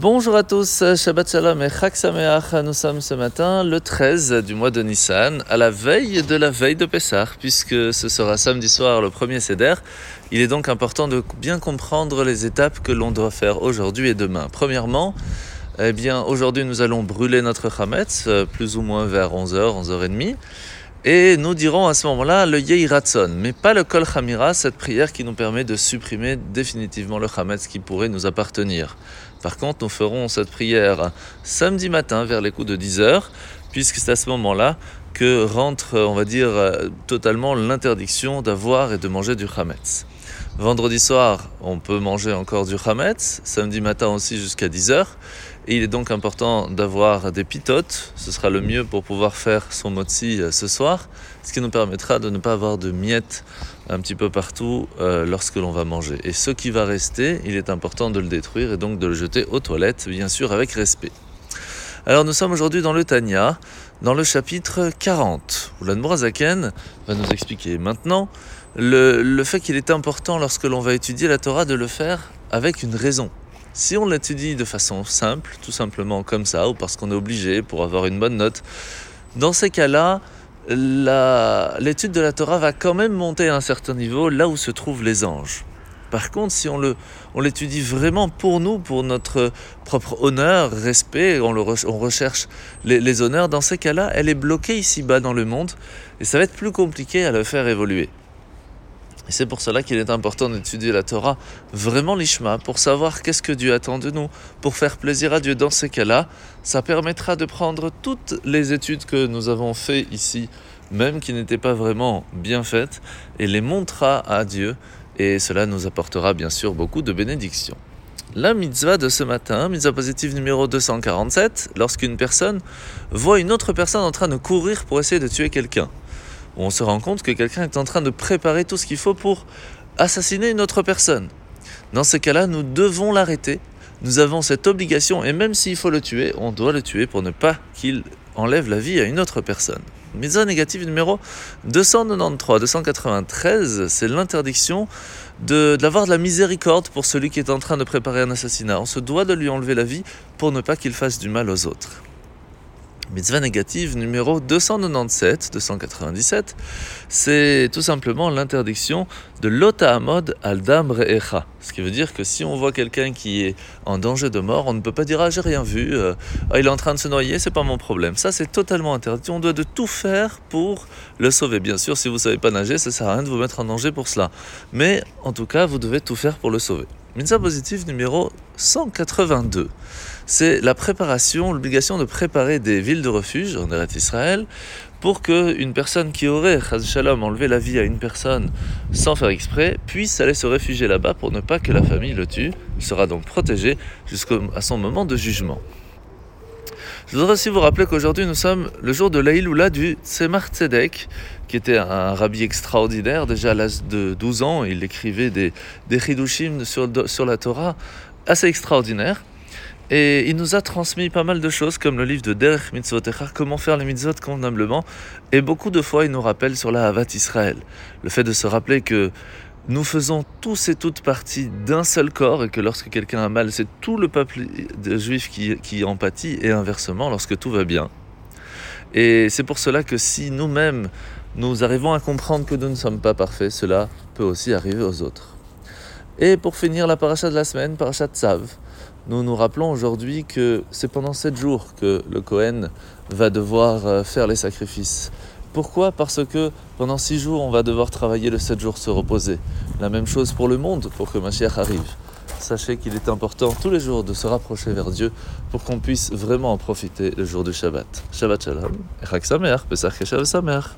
Bonjour à tous, Shabbat Shalom et Chag Sameach. Nous sommes ce matin le 13 du mois de Nissan, à la veille de la veille de Pessah, puisque ce sera samedi soir le premier Seder. Il est donc important de bien comprendre les étapes que l'on doit faire aujourd'hui et demain. Premièrement, eh bien, aujourd'hui nous allons brûler notre Chametz, euh, plus ou moins vers 11h, 11h30. Et nous dirons à ce moment-là le Yehi mais pas le Kol Chamira, cette prière qui nous permet de supprimer définitivement le Chametz qui pourrait nous appartenir. Par contre, nous ferons cette prière samedi matin vers les coups de 10h, puisque c'est à ce moment-là que rentre, on va dire, totalement l'interdiction d'avoir et de manger du Chametz. Vendredi soir, on peut manger encore du Hametz, samedi matin aussi jusqu'à 10h. Et il est donc important d'avoir des pitotes, ce sera le mieux pour pouvoir faire son motzi euh, ce soir, ce qui nous permettra de ne pas avoir de miettes un petit peu partout euh, lorsque l'on va manger. Et ce qui va rester, il est important de le détruire et donc de le jeter aux toilettes, bien sûr avec respect. Alors nous sommes aujourd'hui dans le Tanya, dans le chapitre 40, où l'Anmorazaken va nous expliquer maintenant le, fait qu'il est important lorsque l'on va étudier la Torah de le faire avec une raison. Si on l'étudie de façon simple, tout simplement comme ça, ou parce qu'on est obligé pour avoir une bonne note, dans ces cas-là, l'étude de la Torah va quand même monter à un certain niveau là où se trouvent les anges. Par contre, si on, le, on l'étudie vraiment pour nous, pour notre propre honneur, respect, on, le, on recherche les, les honneurs, dans ces cas-là, elle est bloquée ici-bas dans le monde et ça va être plus compliqué à le faire évoluer. Et c'est pour cela qu'il est important d'étudier la Torah vraiment l'Ishma, pour savoir qu'est-ce que Dieu attend de nous, pour faire plaisir à Dieu. Dans ces cas-là, ça permettra de prendre toutes les études que nous avons faites ici, même qui n'étaient pas vraiment bien faites, et les montrera à Dieu, et cela nous apportera bien sûr beaucoup de bénédictions. La mitzvah de ce matin, mitzvah positive numéro 247, lorsqu'une personne voit une autre personne en train de courir pour essayer de tuer quelqu'un on se rend compte que quelqu'un est en train de préparer tout ce qu'il faut pour assassiner une autre personne. Dans ce cas-là, nous devons l'arrêter. Nous avons cette obligation, et même s'il faut le tuer, on doit le tuer pour ne pas qu'il enlève la vie à une autre personne. Mise négative numéro 293, 293, c'est l'interdiction d'avoir de, de la miséricorde pour celui qui est en train de préparer un assassinat. On se doit de lui enlever la vie pour ne pas qu'il fasse du mal aux autres. Mitzvah négative numéro 297, 297, c'est tout simplement l'interdiction de l'ota amod al dam re'echa. Ce qui veut dire que si on voit quelqu'un qui est en danger de mort, on ne peut pas dire ah j'ai rien vu, euh, ah, il est en train de se noyer, c'est pas mon problème. Ça c'est totalement interdit. On doit de tout faire pour le sauver. Bien sûr, si vous savez pas nager, ça sert à rien de vous mettre en danger pour cela. Mais en tout cas, vous devez tout faire pour le sauver. Mitzvah positive numéro 182 c'est la préparation, l'obligation de préparer des villes de refuge en Eretz Israël pour qu'une personne qui aurait, Shalom, enlevé la vie à une personne sans faire exprès, puisse aller se réfugier là-bas pour ne pas que la famille le tue. Il sera donc protégé jusqu'à son moment de jugement. Je voudrais aussi vous rappeler qu'aujourd'hui nous sommes le jour de l'Aïloula du Tzemar Tzedek, qui était un rabbi extraordinaire. Déjà à l'âge de 12 ans, il écrivait des, des chidushim sur, sur la Torah assez extraordinaires. Et il nous a transmis pas mal de choses, comme le livre de Derech Mitzvotecha, comment faire les mitzvot convenablement. Et beaucoup de fois, il nous rappelle sur la Havat Israël. Le fait de se rappeler que nous faisons tous et toutes partie d'un seul corps et que lorsque quelqu'un a mal, c'est tout le peuple juif qui, qui empathie et inversement lorsque tout va bien. Et c'est pour cela que si nous-mêmes, nous arrivons à comprendre que nous ne sommes pas parfaits, cela peut aussi arriver aux autres. Et pour finir la paracha de la semaine, paracha de Tzav, nous nous rappelons aujourd'hui que c'est pendant sept jours que le Cohen va devoir euh, faire les sacrifices. Pourquoi Parce que pendant six jours, on va devoir travailler, le sept jours se reposer. La même chose pour le monde, pour que Mashiach arrive. Sachez qu'il est important tous les jours de se rapprocher vers Dieu pour qu'on puisse vraiment en profiter le jour du Shabbat. Shabbat Shalom, et Chag Sameach, Pesach Sameach.